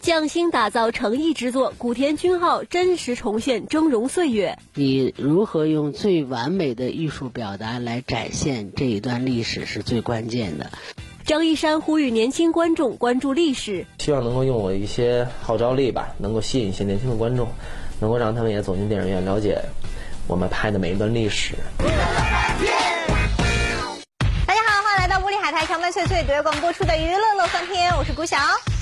匠心打造诚意之作，古田君号真实重现峥嵘岁月。你如何用最完美的艺术表达来展现这一段历史是最关键的。张一山呼吁年轻观众关注历史，希望能够用我一些号召力吧，能够吸引一些年轻的观众，能够让他们也走进电影院，了解我们拍的每一段历史。迎来到《玻璃海苔长漫岁岁》独广播出的娱乐乐翻天，我是古晓。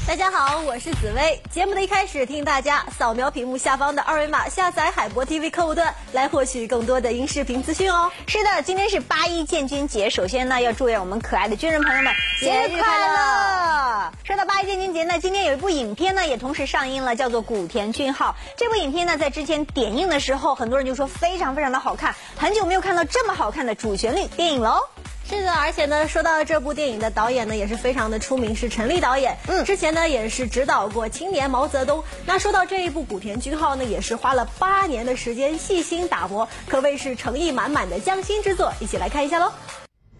大家好，我是紫薇。节目的一开始，提醒大家扫描屏幕下方的二维码，下载海博 TV 客户端，来获取更多的音视频资讯哦。是的，今天是八一建军节，首先呢，要祝愿我们可爱的军人朋友们节日快乐。说到八一建军节呢，今天有一部影片呢，也同时上映了，叫做《古田军号》。这部影片呢，在之前点映的时候，很多人就说非常非常的好看，很久没有看到这么好看的主旋律电影喽。是的，而且呢，说到这部电影的导演呢，也是非常的出名，是陈立导演。嗯，之前呢也是指导过《青年毛泽东》。那说到这一部《古田军号》呢，也是花了八年的时间细心打磨，可谓是诚意满满的匠心之作。一起来看一下喽。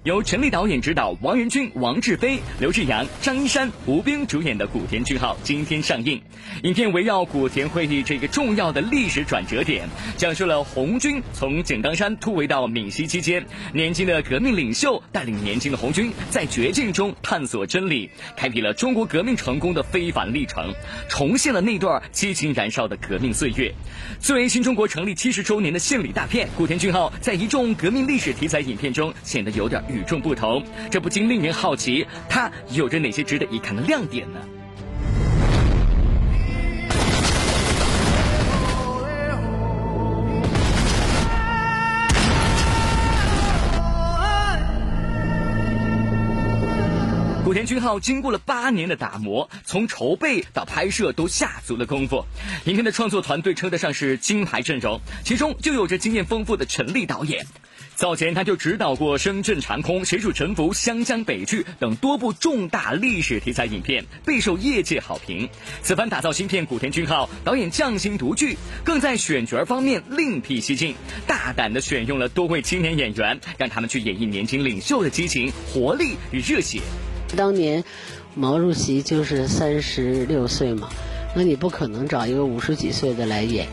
由陈立导演执导，王仁君、王志飞、刘志阳、张一山、吴冰主演的《古田军号》今天上映。影片围绕古田会议这个重要的历史转折点，讲述了红军从井冈山突围到闽西期间，年轻的革命领袖带领年轻的红军在绝境中探索真理，开辟了中国革命成功的非凡历程，重现了那段激情燃烧的革命岁月。作为新中国成立七十周年的献礼大片，《古田军号》在一众革命历史题材影片中显得有点。与众不同，这不禁令人好奇，它有着哪些值得一看的亮点呢？古田军号经过了八年的打磨，从筹备到拍摄都下足了功夫。影片的创作团队称得上是金牌阵容，其中就有着经验丰富的陈立导演。早前他就指导过《深圳长空》《谁主沉浮》《湘江北剧》等多部重大历史题材影片，备受业界好评。此番打造新片《古田军号》，导演匠心独具，更在选角方面另辟蹊径，大胆地选用了多位青年演员，让他们去演绎年轻领袖的激情、活力与热血。当年毛主席就是三十六岁嘛，那你不可能找一个五十几岁的来演，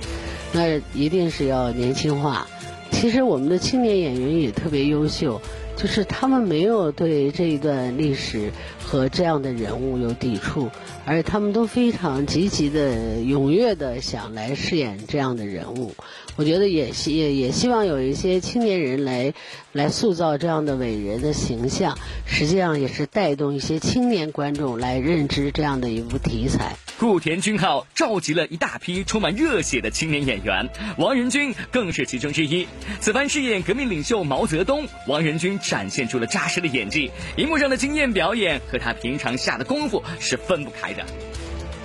那一定是要年轻化。其实我们的青年演员也特别优秀，就是他们没有对这一段历史和这样的人物有抵触，而且他们都非常积极的、踊跃的想来饰演这样的人物。我觉得也希也也希望有一些青年人来来塑造这样的伟人的形象，实际上也是带动一些青年观众来认知这样的一部题材。顾田军号召集了一大批充满热血的青年演员，王仁君更是其中之一。此番饰演革命领袖毛泽东，王仁君展现出了扎实的演技，荧幕上的惊艳表演和他平常下的功夫是分不开的。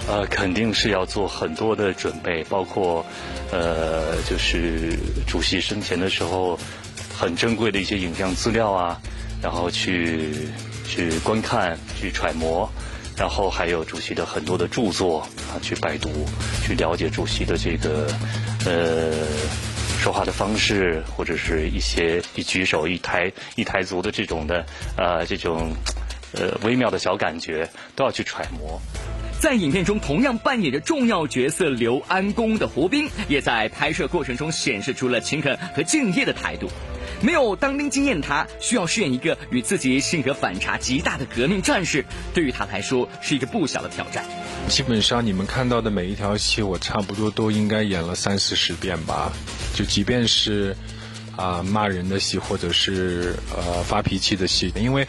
呃，肯定是要做很多的准备，包括，呃，就是主席生前的时候很珍贵的一些影像资料啊，然后去去观看、去揣摩。然后还有主席的很多的著作啊，去拜读，去了解主席的这个呃说话的方式，或者是一些一举手一抬一抬足的这种的呃这种呃微妙的小感觉，都要去揣摩。在影片中同样扮演着重要角色刘安公的胡兵，也在拍摄过程中显示出了勤恳和敬业的态度。没有当兵经验，他需要饰演一个与自己性格反差极大的革命战士，对于他来说是一个不小的挑战。基本上你们看到的每一条戏，我差不多都应该演了三四十遍吧。就即便是啊骂人的戏，或者是呃发脾气的戏，因为。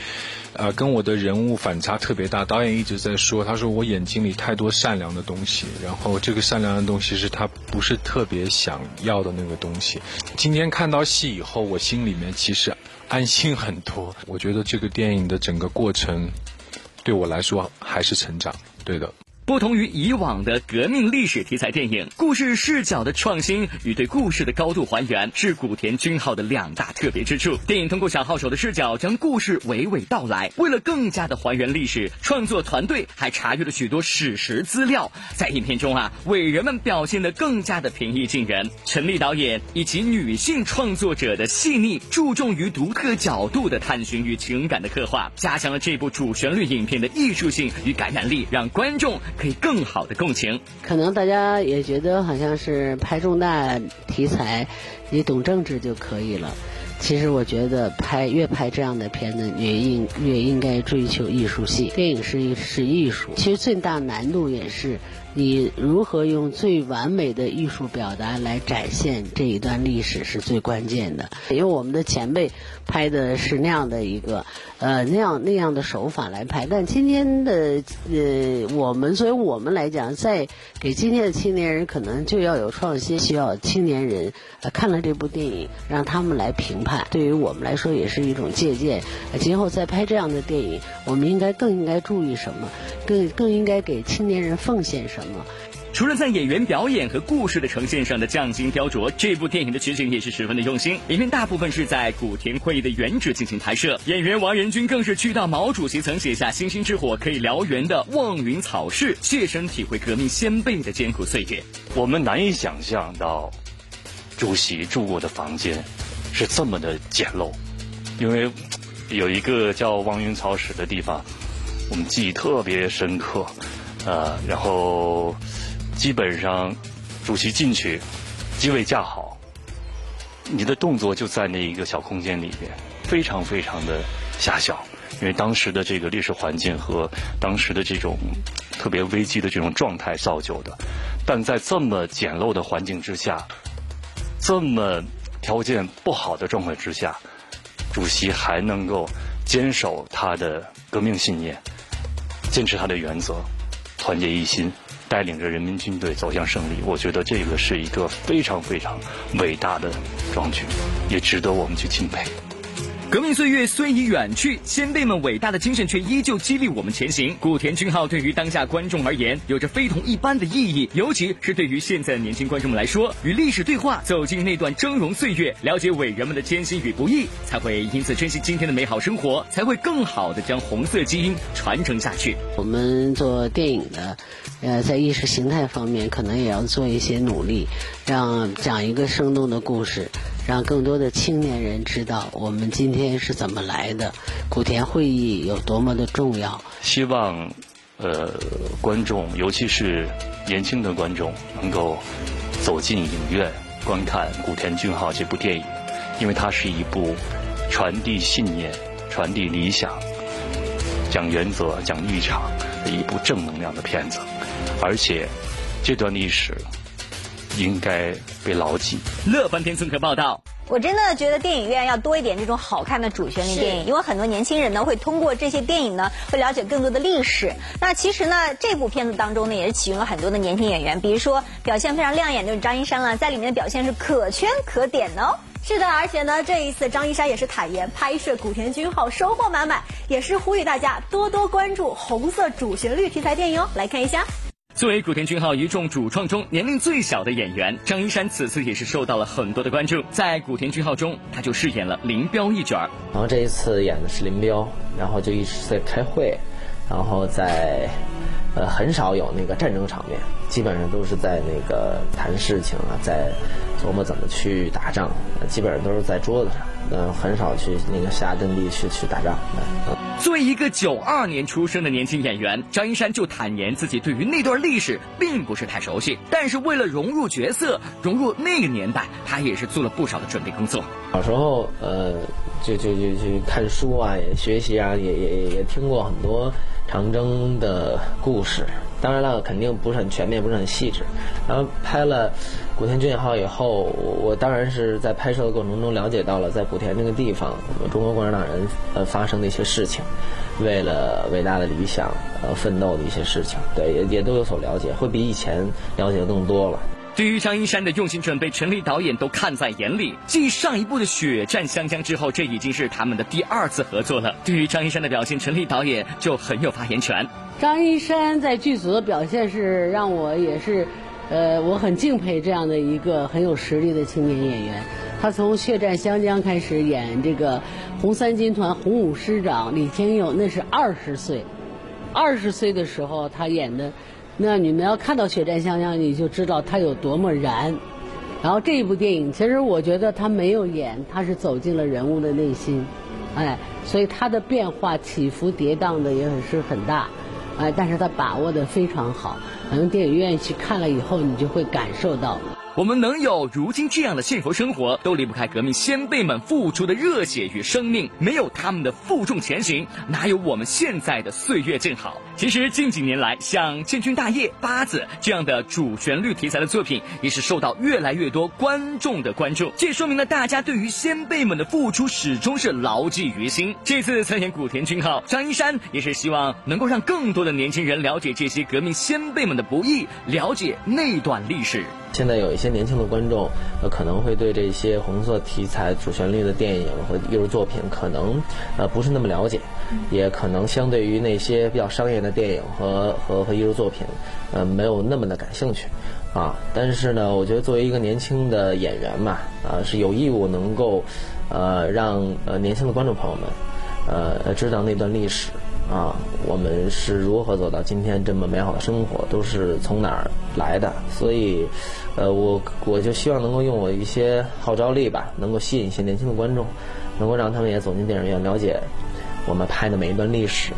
呃，跟我的人物反差特别大。导演一直在说，他说我眼睛里太多善良的东西，然后这个善良的东西是他不是特别想要的那个东西。今天看到戏以后，我心里面其实安心很多。我觉得这个电影的整个过程，对我来说还是成长，对的。不同于以往的革命历史题材电影，故事视角的创新与对故事的高度还原是古田军号的两大特别之处。电影通过小号手的视角将故事娓娓道来。为了更加的还原历史，创作团队还查阅了许多史实资料，在影片中啊，伟人们表现得更加的平易近人。陈立导演以及女性创作者的细腻，注重于独特角度的探寻与情感的刻画，加强了这部主旋律影片的艺术性与感染力，让观众可以更好的共情。可能大家也觉得好像是拍重大题材，你懂政治就可以了。其实我觉得拍越拍这样的片子，越应越应该追求艺术性。电影是是艺术，其实最大难度也是。你如何用最完美的艺术表达来展现这一段历史是最关键的，因为我们的前辈拍的是那样的一个，呃，那样那样的手法来拍。但今天的呃，我们作为我们来讲，在给今天的青年人可能就要有创新，需要青年人看了这部电影，让他们来评判。对于我们来说，也是一种借鉴。今后再拍这样的电影，我们应该更应该注意什么？更更应该给青年人奉献什么？除了在演员表演和故事的呈现上的匠心雕琢，这部电影的取景也是十分的用心。里面大部分是在古田会议的原址进行拍摄，演员王仁君更是去到毛主席曾写下“星星之火可以燎原”的望云草市，切身体会革命先辈的艰苦岁月。我们难以想象到，主席住过的房间是这么的简陋，因为有一个叫望云草市的地方，我们记忆特别深刻。呃，然后基本上主席进去，机位架好，你的动作就在那一个小空间里边，非常非常的狭小，因为当时的这个历史环境和当时的这种特别危机的这种状态造就的。但在这么简陋的环境之下，这么条件不好的状况之下，主席还能够坚守他的革命信念，坚持他的原则。团结一心，带领着人民军队走向胜利。我觉得这个是一个非常非常伟大的壮举，也值得我们去敬佩。革命岁月虽已远去，先辈们伟大的精神却依旧激励我们前行。古田军号对于当下观众而言，有着非同一般的意义，尤其是对于现在的年轻观众们来说，与历史对话，走进那段峥嵘岁月，了解伟人们的艰辛与不易，才会因此珍惜今天的美好生活，才会更好的将红色基因传承下去。我们做电影的，呃，在意识形态方面，可能也要做一些努力，让讲一个生动的故事。让更多的青年人知道我们今天是怎么来的，古田会议有多么的重要。希望，呃，观众，尤其是年轻的观众，能够走进影院观看《古田俊浩》这部电影，因为它是一部传递信念、传递理想、讲原则、讲立场的一部正能量的片子，而且这段历史。应该被牢记。乐翻天村可报道，我真的觉得电影院要多一点这种好看的主旋律电影，因为很多年轻人呢会通过这些电影呢会了解更多的历史。那其实呢这部片子当中呢也是启用了很多的年轻演员，比如说表现非常亮眼就是张一山了，在里面的表现是可圈可点的哦。是的，而且呢这一次张一山也是坦言拍摄古田君号收获满满，也是呼吁大家多多关注红色主旋律题材电影哦。来看一下。作为古田军号一众主创中年龄最小的演员，张一山此次也是受到了很多的关注。在古田军号中，他就饰演了林彪一角。然后这一次演的是林彪，然后就一直在开会，然后在呃很少有那个战争场面，基本上都是在那个谈事情啊，在琢磨怎么去打仗，基本上都是在桌子上。嗯，很少去那个下阵地去去打仗。作为一个九二年出生的年轻演员，张一山就坦言自己对于那段历史并不是太熟悉，但是为了融入角色，融入那个年代，他也是做了不少的准备工作。小时候，呃，就就就去看书啊，也学习啊，也也也听过很多长征的故事。当然了，肯定不是很全面，不是很细致。然后拍了古田军号以后，我当然是在拍摄的过程中了解到了在古田这个地方，中国共产党人呃发生的一些事情，为了伟大的理想呃奋斗的一些事情，对，也也都有所了解，会比以前了解的更多了。对于张一山的用心准备，陈立导演都看在眼里。继上一部的《血战湘江》之后，这已经是他们的第二次合作了。对于张一山的表现，陈立导演就很有发言权。张一山在剧组的表现是让我也是，呃，我很敬佩这样的一个很有实力的青年演员。他从《血战湘江》开始演这个红三军团红五师长李天佑，那是二十岁，二十岁的时候他演的。那你们要看到《血战湘江》，你就知道他有多么燃。然后这一部电影，其实我觉得他没有演，他是走进了人物的内心，哎，所以他的变化起伏跌宕的也是很大，哎，但是他把握的非常好。可能电影院去看了以后，你就会感受到。我们能有如今这样的幸福生活，都离不开革命先辈们付出的热血与生命。没有他们的负重前行，哪有我们现在的岁月静好？其实近几年来，像《建军大业》《八子》这样的主旋律题材的作品，也是受到越来越多观众的关注。这说明了大家对于先辈们的付出始终是牢记于心。这次参演古田军号，张一山也是希望能够让更多的年轻人了解这些革命先辈们的不易，了解那段历史。现在有一些年轻的观众，呃，可能会对这些红色题材主旋律的电影和艺术作品，可能呃不是那么了解，也可能相对于那些比较商业的电影和和和艺术作品，呃，没有那么的感兴趣，啊，但是呢，我觉得作为一个年轻的演员嘛，啊，是有义务能够，呃，让呃年轻的观众朋友们，呃，知道那段历史。啊，我们是如何走到今天这么美好的生活，都是从哪儿来的？所以，呃，我我就希望能够用我一些号召力吧，能够吸引一些年轻的观众，能够让他们也走进电影院，了解我们拍的每一段历史。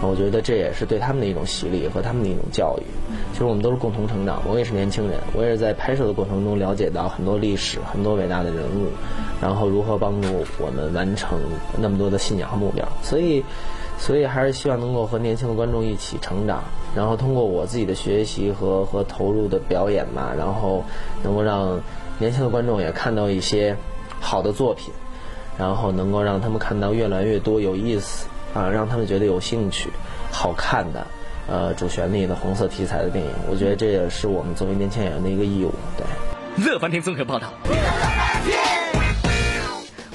我觉得这也是对他们的一种洗礼和他们的一种教育。其实我们都是共同成长，我也是年轻人，我也是在拍摄的过程中了解到很多历史、很多伟大的人物，然后如何帮助我们完成那么多的信仰和目标。所以。所以还是希望能够和年轻的观众一起成长，然后通过我自己的学习和和投入的表演嘛，然后能够让年轻的观众也看到一些好的作品，然后能够让他们看到越来越多有意思啊，让他们觉得有兴趣、好看的呃主旋律的红色题材的电影。我觉得这也是我们作为年轻演员的一个义务。对，乐翻天综合报道。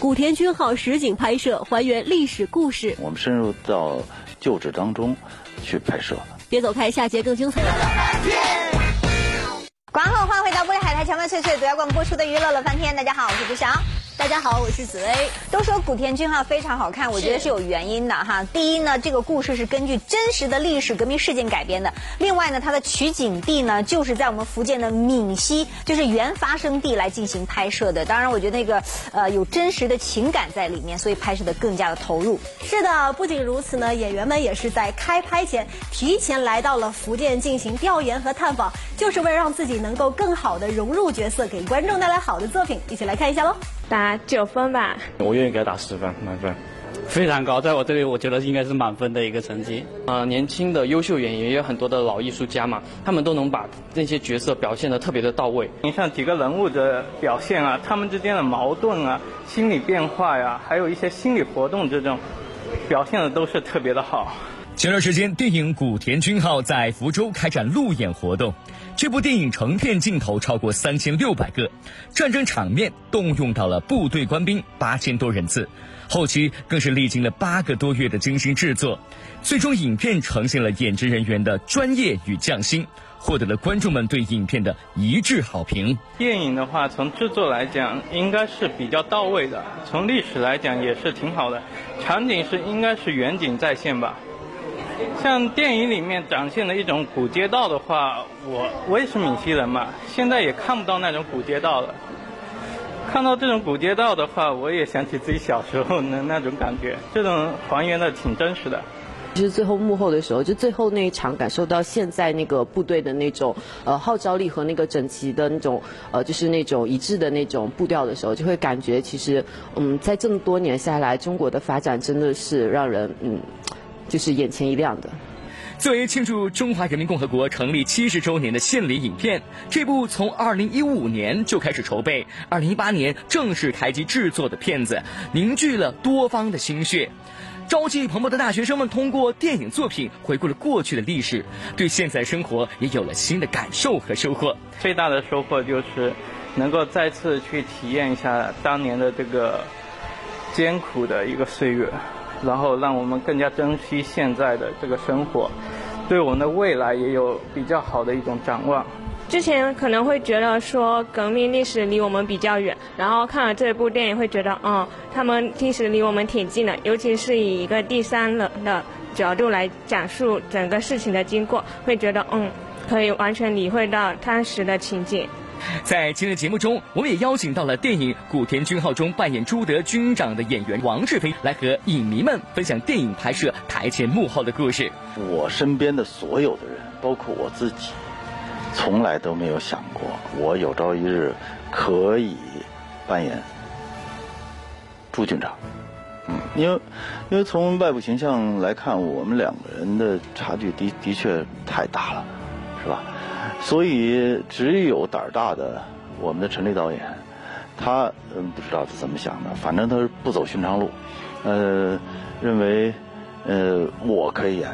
古田军号实景拍摄，还原历史故事。我们深入到旧址当中去拍摄。别走开，下节更精彩。广告后欢迎回到玻璃海苔乔曼脆脆独家冠播出的娱乐乐翻天。大家好，我是朱翔。大家好，我是紫薇。都说古田军号非常好看，我觉得是有原因的哈。第一呢，这个故事是根据真实的历史革命事件改编的；另外呢，它的取景地呢就是在我们福建的闽西，就是原发生地来进行拍摄的。当然，我觉得那个呃有真实的情感在里面，所以拍摄的更加的投入。是的，不仅如此呢，演员们也是在开拍前提前来到了福建进行调研和探访，就是为了让自己能够更好的融入角色，给观众带来好的作品。一起来看一下喽。打九分吧，我愿意给他打十分，满分，非常高，在我这里我觉得应该是满分的一个成绩。啊，年轻的优秀演员也有很多的老艺术家嘛，他们都能把那些角色表现的特别的到位。你像几个人物的表现啊，他们之间的矛盾啊，心理变化呀，还有一些心理活动这种，表现的都是特别的好。前段时间，电影《古田军号》在福州开展路演活动。这部电影成片镜头超过三千六百个，战争场面动用到了部队官兵八千多人次，后期更是历经了八个多月的精心制作，最终影片呈现了演职人员的专业与匠心，获得了观众们对影片的一致好评。电影的话，从制作来讲应该是比较到位的，从历史来讲也是挺好的，场景是应该是远景再现吧。像电影里面展现的一种古街道的话，我我也是闽西人嘛，现在也看不到那种古街道了。看到这种古街道的话，我也想起自己小时候的那种感觉，这种还原的挺真实的。其实最后幕后的时候，就最后那一场，感受到现在那个部队的那种呃号召力和那个整齐的那种呃就是那种一致的那种步调的时候，就会感觉其实嗯在这么多年下来，中国的发展真的是让人嗯。就是眼前一亮的。作为庆祝中华人民共和国成立七十周年的献礼影片，这部从二零一五年就开始筹备，二零一八年正式开机制作的片子，凝聚了多方的心血。朝气蓬勃的大学生们通过电影作品回顾了过去的历史，对现在生活也有了新的感受和收获。最大的收获就是能够再次去体验一下当年的这个艰苦的一个岁月，然后让我们更加珍惜现在的这个生活，对我们的未来也有比较好的一种展望。之前可能会觉得说革命历史离我们比较远，然后看了这部电影会觉得，嗯，他们历史离我们挺近的，尤其是以一个第三人的角度来讲述整个事情的经过，会觉得，嗯，可以完全理会到当时的情景。在今日节目中，我们也邀请到了电影《古田军号》中扮演朱德军长的演员王志飞，来和影迷们分享电影拍摄台前幕后的故事。我身边的所有的人，包括我自己。从来都没有想过，我有朝一日可以扮演朱军长。嗯，因为因为从外部形象来看，我们两个人的差距的的确太大了，是吧？所以只有胆儿大的我们的陈立导演，他嗯不知道是怎么想的，反正他是不走寻常路，呃，认为呃我可以演，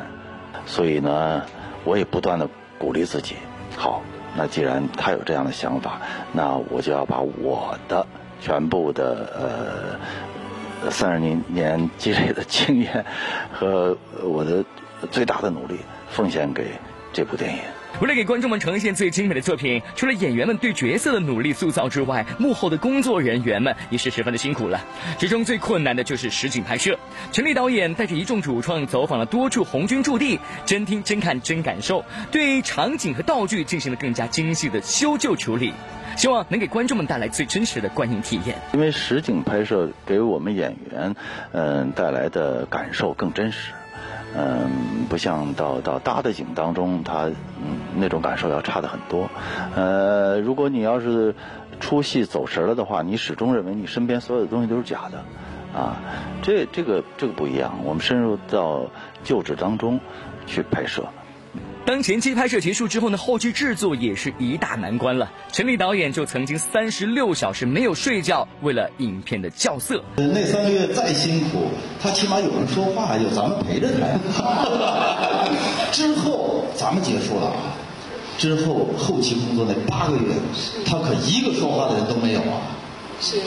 所以呢，我也不断的鼓励自己。好，那既然他有这样的想法，那我就要把我的全部的呃三十年年积累的经验和我的最大的努力奉献给这部电影。为了给观众们呈现最精美的作品，除了演员们对角色的努力塑造之外，幕后的工作人员们也是十分的辛苦了。其中最困难的就是实景拍摄。陈立导演带着一众主创走访了多处红军驻地，真听真看真感受，对场景和道具进行了更加精细的修旧处理，希望能给观众们带来最真实的观影体验。因为实景拍摄给我们演员，嗯，带来的感受更真实。嗯，不像到到大的景当中，它嗯那种感受要差的很多。呃，如果你要是出戏走神了的话，你始终认为你身边所有的东西都是假的，啊，这这个这个不一样。我们深入到旧址当中去拍摄。当前期拍摄结束之后呢，后期制作也是一大难关了。陈立导演就曾经三十六小时没有睡觉，为了影片的校色。那三个月再辛苦，他起码有人说话，有咱们陪着他。之后咱们结束了，之后后期工作那八个月，他可一个说话的人都没有啊。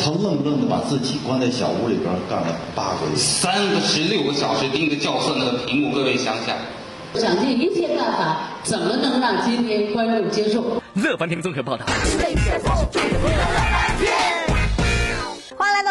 他愣愣的把自己关在小屋里边干了八个月，三十六个小时盯着校色那个屏幕，各位想想。想尽一切办法，怎么能让今天观众接受？乐翻天综合报道。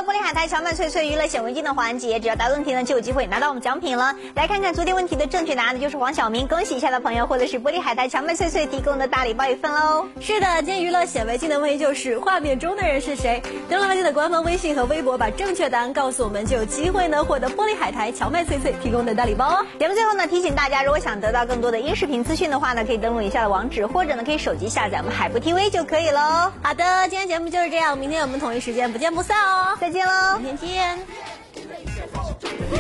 玻璃海苔荞麦脆脆娱乐显微镜的环节，只要答问题呢，就有机会拿到我们奖品了。来看看昨天问题的正确答案，就是黄晓明，恭喜一下的朋友获得是玻璃海苔荞麦脆脆提供的大礼包一份喽。是的，今天娱乐显微镜的问题就是画面中的人是谁？登录镜的官方微信和微博，把正确答案告诉我们，就有机会呢获得玻璃海苔荞麦脆脆提供的大礼包哦。节目最后呢，提醒大家，如果想得到更多的音视频资讯的话呢，可以登录以下的网址，或者呢可以手机下载我们海博 TV 就可以喽。好的，今天节目就是这样，明天我们同一时间不见不散哦。再见喽，明天见。